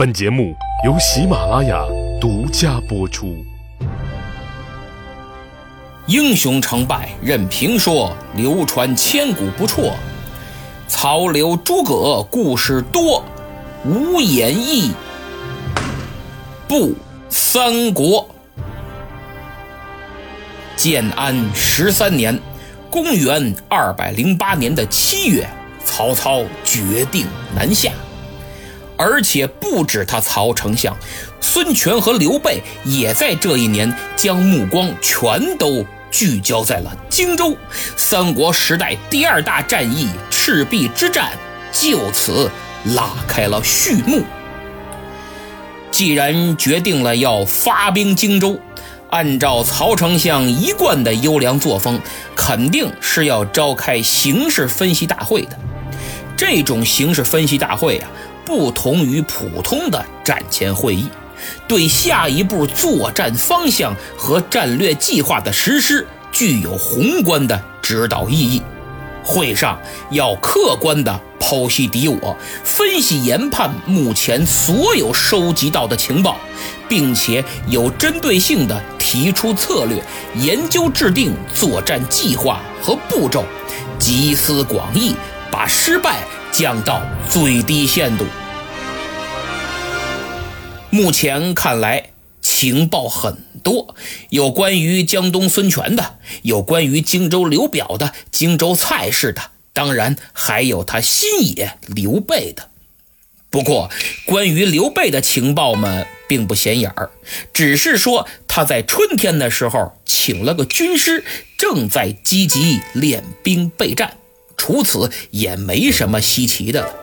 本节目由喜马拉雅独家播出。英雄成败任评说，流传千古不辍。曹刘诸葛故事多，无演义不三国。建安十三年，公元二百零八年的七月，曹操决定南下。而且不止他曹丞相，孙权和刘备也在这一年将目光全都聚焦在了荆州。三国时代第二大战役赤壁之战就此拉开了序幕。既然决定了要发兵荆州，按照曹丞相一贯的优良作风，肯定是要召开形势分析大会的。这种形势分析大会啊。不同于普通的战前会议，对下一步作战方向和战略计划的实施具有宏观的指导意义。会上要客观地剖析敌我，分析研判目前所有收集到的情报，并且有针对性地提出策略，研究制定作战计划和步骤，集思广益，把失败降到最低限度。目前看来，情报很多，有关于江东孙权的，有关于荆州刘表的，荆州蔡氏的，当然还有他新野刘备的。不过，关于刘备的情报们并不显眼儿，只是说他在春天的时候请了个军师，正在积极练兵备战。除此也没什么稀奇的了。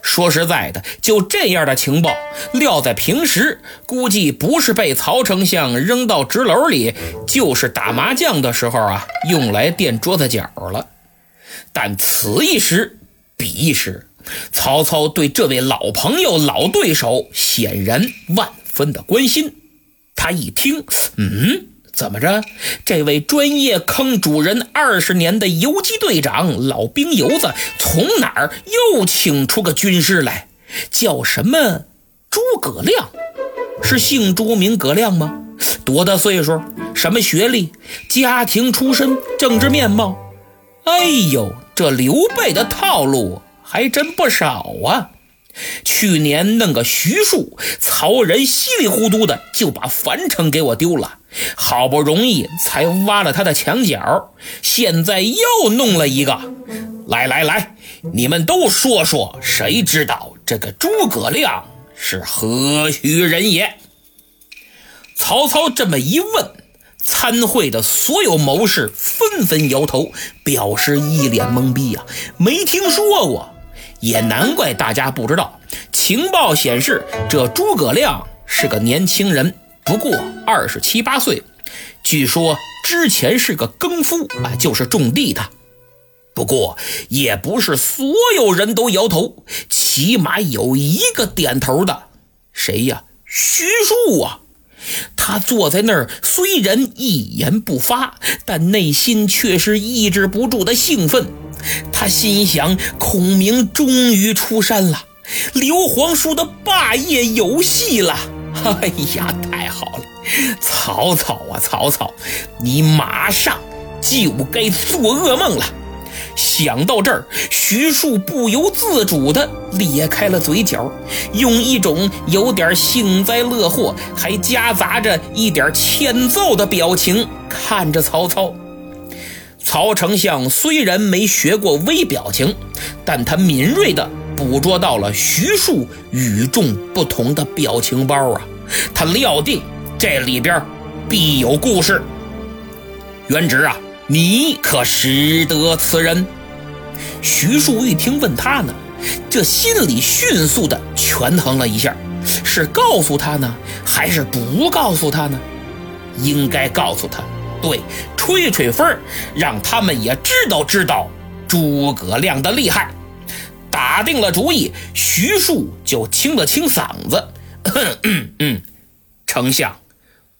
说实在的，就这样的情报，撂在平时，估计不是被曹丞相扔到纸篓里，就是打麻将的时候啊，用来垫桌子角了。但此一时，彼一时，曹操对这位老朋友、老对手显然万分的关心。他一听，嗯。怎么着？这位专业坑主人二十年的游击队长老兵油子，从哪儿又请出个军师来？叫什么？诸葛亮？是姓朱名葛亮吗？多大岁数？什么学历？家庭出身？政治面貌？哎呦，这刘备的套路还真不少啊！去年弄个徐庶，曹仁稀里糊涂的就把樊城给我丢了。好不容易才挖了他的墙角，现在又弄了一个。来来来，你们都说说，谁知道这个诸葛亮是何许人也？曹操这么一问，参会的所有谋士纷纷摇头，表示一脸懵逼呀，没听说过。也难怪大家不知道，情报显示这诸葛亮是个年轻人。不过二十七八岁，据说之前是个耕夫啊，就是种地的。不过也不是所有人都摇头，起码有一个点头的，谁呀？徐庶啊！他坐在那儿，虽然一言不发，但内心却是抑制不住的兴奋。他心想：孔明终于出山了，刘皇叔的霸业有戏了。哎呀，太好了！曹操啊，曹操，你马上就该做噩梦了。想到这儿，徐庶不由自主地咧开了嘴角，用一种有点幸灾乐祸，还夹杂着一点欠揍的表情看着曹操。曹丞相虽然没学过微表情，但他敏锐地捕捉到了徐庶与众不同的表情包啊！他料定这里边必有故事。元直啊，你可识得此人？徐庶一听问他呢，这心里迅速的权衡了一下，是告诉他呢，还是不告诉他呢？应该告诉他，对，吹吹风，让他们也知道知道诸葛亮的厉害。打定了主意，徐庶就清了清嗓子。嗯嗯，丞相，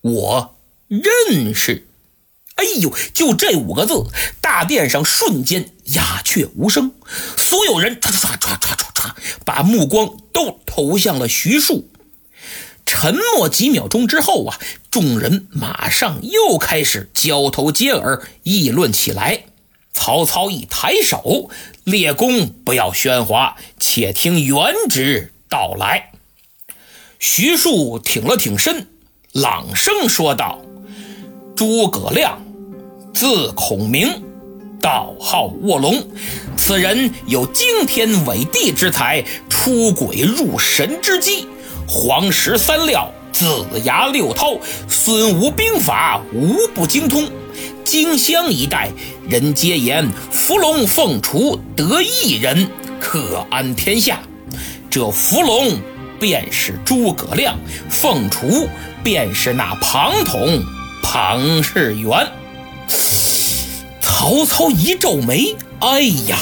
我认识。哎呦，就这五个字，大殿上瞬间鸦雀无声，所有人唰唰唰唰唰唰，把目光都投向了徐庶。沉默几秒钟之后啊，众人马上又开始交头接耳议论起来。曹操一抬手：“列公不要喧哗，且听原旨道来。”徐庶挺了挺身，朗声说道：“诸葛亮，字孔明，道号卧龙。此人有惊天伟地之才，出鬼入神之机。黄石三料、子牙六韬、孙吴兵法无不精通。荆襄一带人皆言伏龙凤雏得一人，可安天下。这伏龙。”便是诸葛亮，凤雏便是那庞统庞士元。曹操一皱眉，哎呀，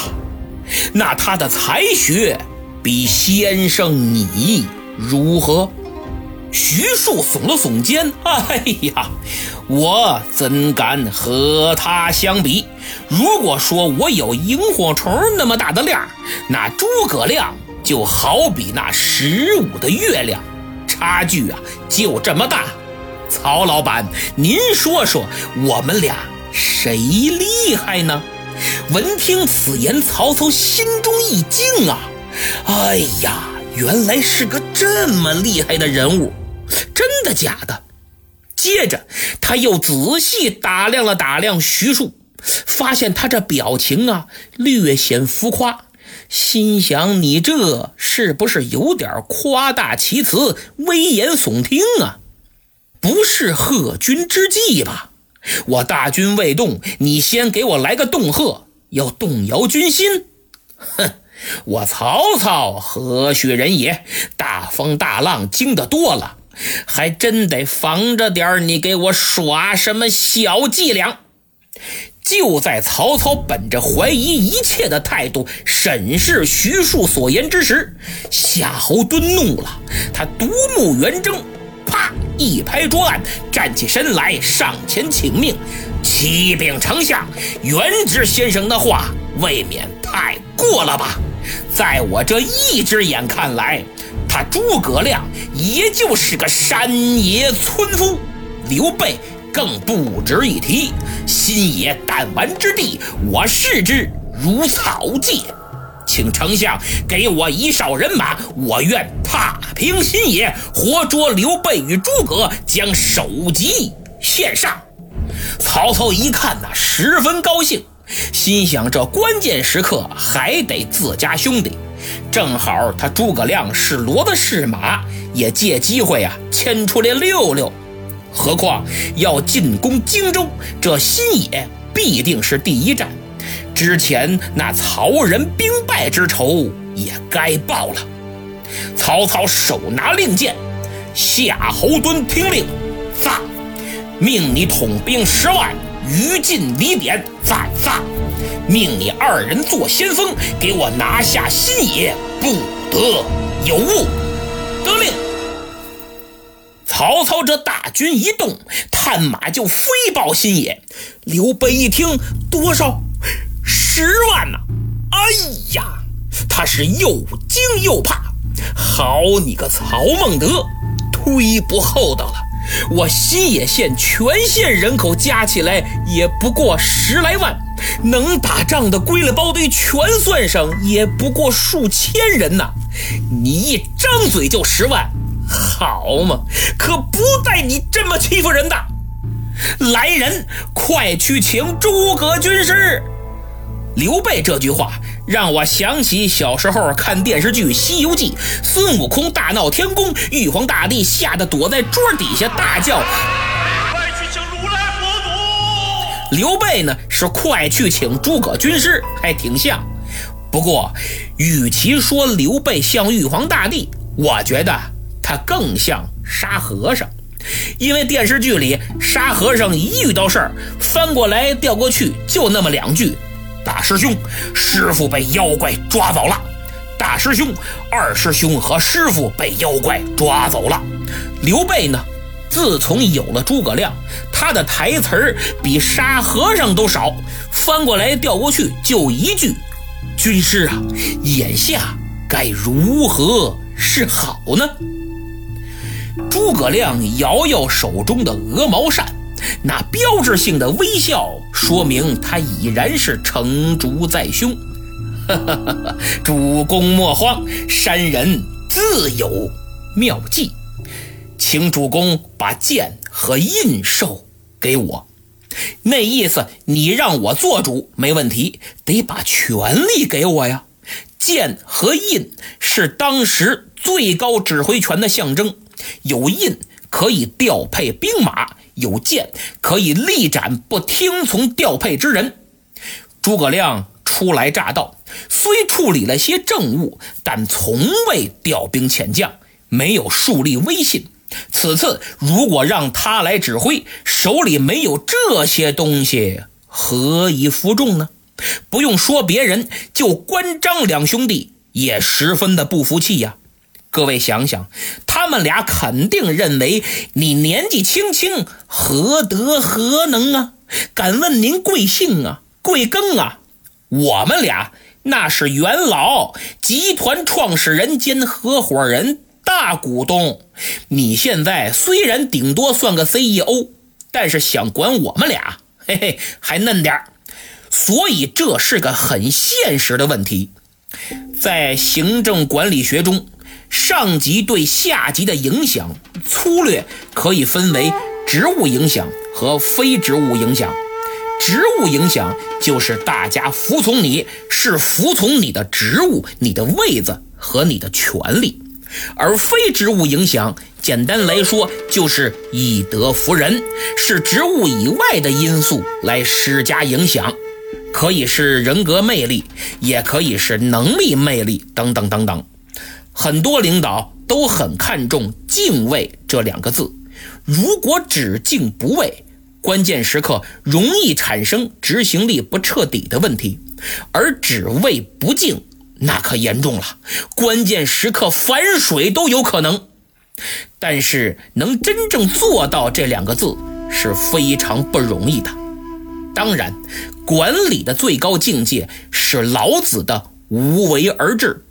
那他的才学比先生你如何？徐庶耸了耸肩，哎呀，我怎敢和他相比？如果说我有萤火虫那么大的量，那诸葛亮。就好比那十五的月亮，差距啊就这么大。曹老板，您说说，我们俩谁厉害呢？闻听此言，曹操心中一惊啊！哎呀，原来是个这么厉害的人物，真的假的？接着他又仔细打量了打量徐庶，发现他这表情啊略显浮夸。心想：你这是不是有点夸大其词、危言耸听啊？不是贺军之计吧？我大军未动，你先给我来个恫吓，要动摇军心？哼！我曹操何许人也？大风大浪经得多了，还真得防着点你给我耍什么小伎俩。就在曹操本着怀疑一切的态度审视徐庶所言之时，夏侯惇怒了，他独目圆睁，啪一拍桌案，站起身来上前请命：“启禀丞相，元直先生的话未免太过了吧？在我这一只眼看来，他诸葛亮也就是个山野村夫，刘备。”更不值一提，新野弹丸之地，我视之如草芥。请丞相给我一哨人马，我愿踏平新野，活捉刘备与诸葛，将首级献上。曹操一看呐，十分高兴，心想这关键时刻还得自家兄弟，正好他诸葛亮是骡子是马，也借机会啊牵出来溜溜。何况要进攻荆州，这新野必定是第一站。之前那曹仁兵败之仇也该报了。曹操手拿令箭，夏侯惇听令，发，命你统兵十万，于禁李典，发发，命你二人做先锋，给我拿下新野，不得有误。得令。曹操这大军一动，探马就飞报新野。刘备一听，多少？十万呐！哎呀，他是又惊又怕。好你个曹孟德，忒不厚道了！我新野县全县人口加起来也不过十来万，能打仗的归了包堆全算上，也不过数千人呐。你一张嘴就十万！好嘛，可不带你这么欺负人的！来人，快去请诸葛军师！刘备这句话让我想起小时候看电视剧《西游记》，孙悟空大闹天宫，玉皇大帝吓得躲在桌底下大叫：“！”刘备呢是快去请诸葛军师，还挺像。不过，与其说刘备像玉皇大帝，我觉得。他更像沙和尚，因为电视剧里沙和尚一遇到事儿，翻过来调过去就那么两句：“大师兄，师傅被妖怪抓走了。”“大师兄，二师兄和师傅被妖怪抓走了。”刘备呢，自从有了诸葛亮，他的台词儿比沙和尚都少，翻过来调过去就一句：“军师啊，眼下。”该如何是好呢？诸葛亮摇摇手中的鹅毛扇，那标志性的微笑，说明他已然是成竹在胸。哈哈哈哈主公莫慌，山人自有妙计，请主公把剑和印绶给我。那意思，你让我做主没问题，得把权力给我呀。剑和印是当时最高指挥权的象征，有印可以调配兵马，有剑可以力斩不听从调配之人。诸葛亮初来乍到，虽处理了些政务，但从未调兵遣将，没有树立威信。此次如果让他来指挥，手里没有这些东西，何以服众呢？不用说别人，就关张两兄弟也十分的不服气呀。各位想想，他们俩肯定认为你年纪轻轻，何德何能啊？敢问您贵姓啊？贵庚啊？我们俩那是元老集团创始人兼合伙人。大股东，你现在虽然顶多算个 CEO，但是想管我们俩，嘿嘿，还嫩点所以这是个很现实的问题。在行政管理学中，上级对下级的影响，粗略可以分为职务影响和非职务影响。职务影响就是大家服从你，是服从你的职务、你的位子和你的权利。而非职务影响，简单来说就是以德服人，是职务以外的因素来施加影响，可以是人格魅力，也可以是能力魅力等等等等。很多领导都很看重敬畏这两个字，如果只敬不畏，关键时刻容易产生执行力不彻底的问题，而只畏不敬。那可严重了，关键时刻反水都有可能。但是能真正做到这两个字是非常不容易的。当然，管理的最高境界是老子的无为而治，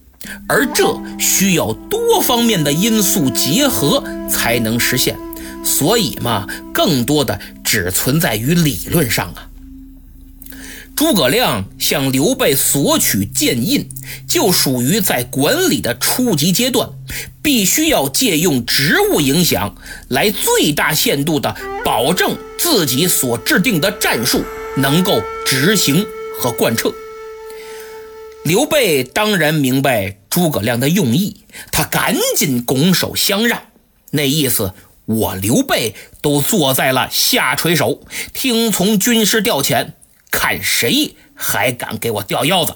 而这需要多方面的因素结合才能实现。所以嘛，更多的只存在于理论上啊。诸葛亮向刘备索取剑印，就属于在管理的初级阶段，必须要借用职务影响，来最大限度的保证自己所制定的战术能够执行和贯彻。刘备当然明白诸葛亮的用意，他赶紧拱手相让，那意思我刘备都坐在了下垂手，听从军师调遣。看谁还敢给我掉腰子，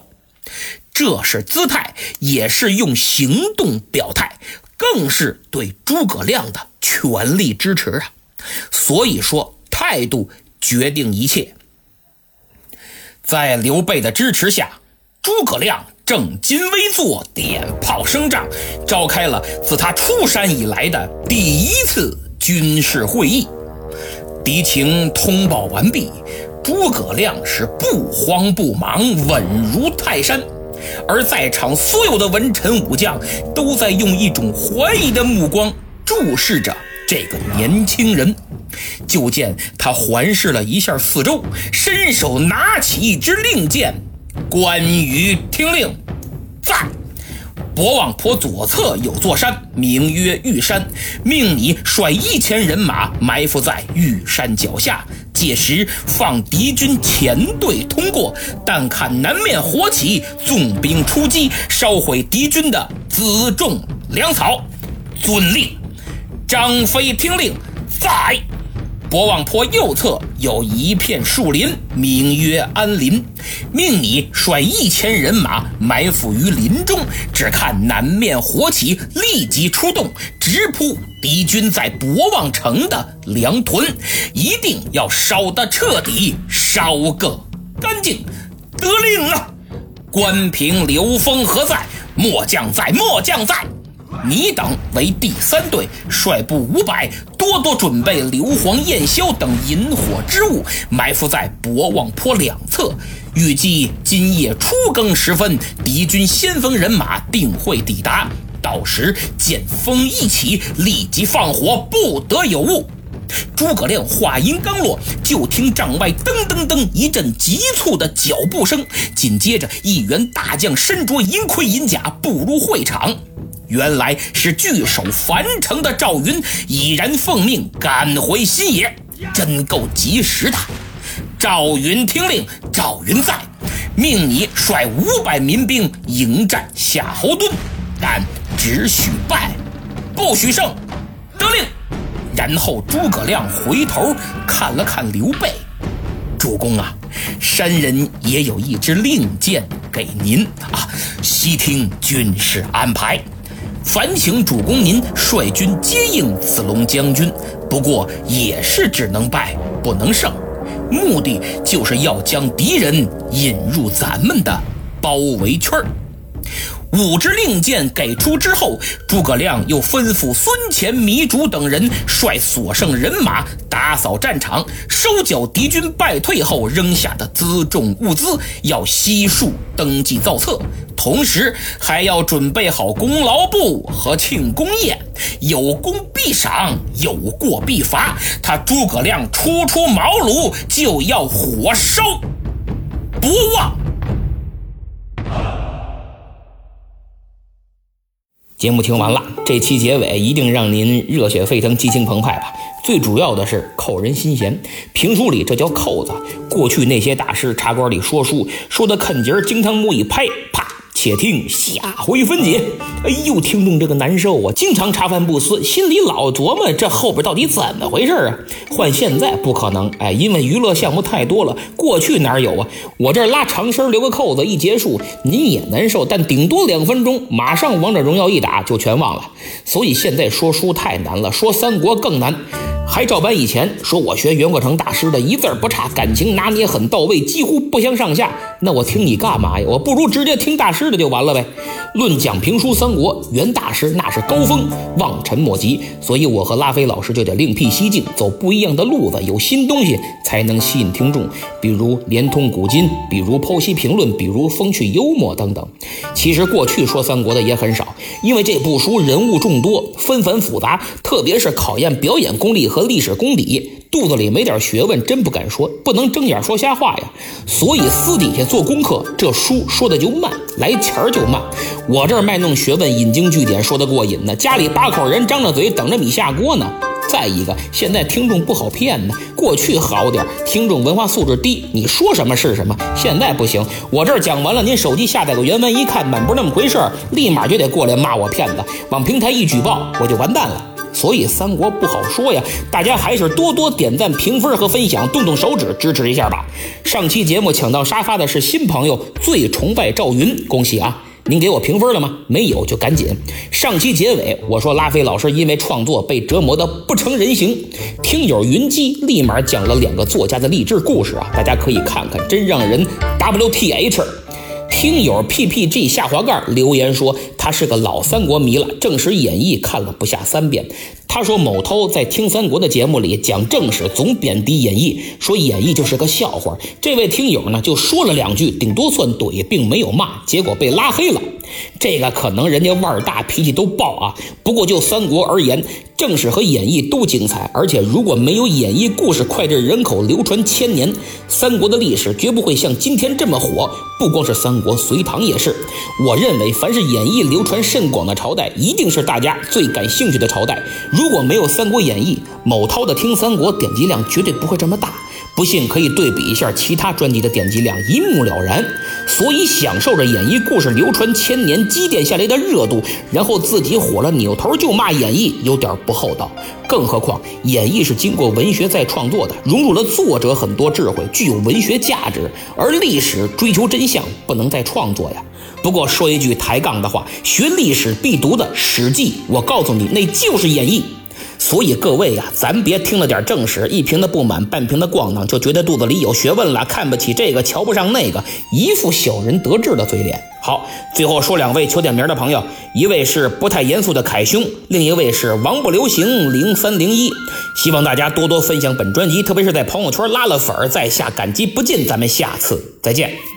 这是姿态，也是用行动表态，更是对诸葛亮的全力支持啊！所以说，态度决定一切。在刘备的支持下，诸葛亮正襟危坐，点炮声仗，召开了自他出山以来的第一次军事会议，敌情通报完毕。诸葛亮是不慌不忙，稳如泰山，而在场所有的文臣武将都在用一种怀疑的目光注视着这个年轻人。就见他环视了一下四周，伸手拿起一支令箭：“关羽听令，在。”博望坡左侧有座山，名曰玉山，命你率一千人马埋伏在玉山脚下，届时放敌军前队通过，但看南面火起，纵兵出击，烧毁敌军的辎重粮草。遵令。张飞听令，在。博望坡右侧有一片树林，名曰安林，命你率一千人马埋伏于林中，只看南面火起，立即出动，直扑敌军在博望城的粮屯，一定要烧得彻底，烧个干净。得令啊！关平、刘封何在？末将在，末将在。你等为第三队，率部五百。多多准备硫磺、焰硝等引火之物，埋伏在博望坡两侧。预计今夜初更时分，敌军先锋人马定会抵达。到时见风一起，立即放火，不得有误。诸葛亮话音刚落，就听帐外噔噔噔一阵急促的脚步声，紧接着一员大将身着银盔银甲步入会场。原来是据守樊城的赵云已然奉命赶回新野，真够及时的。赵云听令，赵云在，命你率五百民兵迎战夏侯惇，但只许败，不许胜。得令。然后诸葛亮回头看了看刘备，主公啊，山人也有一支令箭给您啊，悉听军师安排。烦请主公您率军接应子龙将军，不过也是只能败不能胜，目的就是要将敌人引入咱们的包围圈儿。五支令箭给出之后，诸葛亮又吩咐孙乾、糜竺等人率所剩人马打扫战场，收缴敌军败退后扔下的辎重物资，要悉数登记造册。同时，还要准备好功劳簿和庆功宴，有功必赏，有过必罚。他诸葛亮初出茅庐就要火烧不忘。节目听完了，这期结尾一定让您热血沸腾、激情澎湃吧？最主要的是扣人心弦。评书里这叫扣子。过去那些大师茶馆里说书，说的啃节儿，惊堂木一拍，啪。且听下回分解。哎呦，听众这个难受啊！经常茶饭不思，心里老琢磨这后边到底怎么回事啊？换现在不可能，哎，因为娱乐项目太多了。过去哪有啊？我这拉长身留个扣子，一结束您也难受，但顶多两分钟，马上王者荣耀一打就全忘了。所以现在说书太难了，说三国更难。还照搬以前说，我学袁国成大师的一字不差，感情拿捏很到位，几乎不相上下。那我听你干嘛呀？我不如直接听大师的就完了呗。论讲评书三国，袁大师那是高峰，望尘莫及。所以我和拉菲老师就得另辟蹊径，走不一样的路子，有新东西才能吸引听众。比如连通古今，比如剖析评论，比如风趣幽默等等。其实过去说三国的也很少，因为这部书人物众多，纷繁复杂，特别是考验表演功力和。历史功底，肚子里没点学问，真不敢说，不能睁眼说瞎话呀。所以私底下做功课，这书说的就慢，来钱儿就慢。我这儿卖弄学问，引经据典，说的过瘾呢。家里八口人张着嘴等着米下锅呢。再一个，现在听众不好骗呢。过去好点，听众文化素质低，你说什么是什么。现在不行，我这儿讲完了，您手机下载个原文一看，满不是那么回事儿，立马就得过来骂我骗子，往平台一举报，我就完蛋了。所以三国不好说呀，大家还是多多点赞、评分和分享，动动手指支持一下吧。上期节目抢到沙发的是新朋友，最崇拜赵云，恭喜啊！您给我评分了吗？没有就赶紧。上期结尾我说拉菲老师因为创作被折磨的不成人形，听友云姬立马讲了两个作家的励志故事啊，大家可以看看，真让人 WTH。听友 PPG 下滑盖留言说，他是个老三国迷了，正史演义看了不下三遍。他说某涛在听三国的节目里讲正史，总贬低演义，说演义就是个笑话。这位听友呢就说了两句，顶多算怼，并没有骂，结果被拉黑了。这个可能人家腕儿大，脾气都爆啊。不过就三国而言，正史和演义都精彩，而且如果没有演义故事脍炙人口、流传千年，三国的历史绝不会像今天这么火。不光是三国，隋唐也是。我认为，凡是演义流传甚广的朝代，一定是大家最感兴趣的朝代。如果没有《三国演义》，某涛的听三国点击量绝对不会这么大。不信可以对比一下其他专辑的点击量，一目了然。所以享受着演绎故事流传千年积淀下来的热度，然后自己火了扭头就骂演绎，有点不厚道。更何况演绎是经过文学再创作的，融入了作者很多智慧，具有文学价值。而历史追求真相，不能再创作呀。不过说一句抬杠的话，学历史必读的《史记》，我告诉你，那就是演绎。所以各位呀，咱别听了点正史，一瓶的不满，半瓶的咣当，就觉得肚子里有学问了，看不起这个，瞧不上那个，一副小人得志的嘴脸。好，最后说两位求点名的朋友，一位是不太严肃的凯兄，另一位是王不留行零三零一。希望大家多多分享本专辑，特别是在朋友圈拉了粉儿，在下感激不尽。咱们下次再见。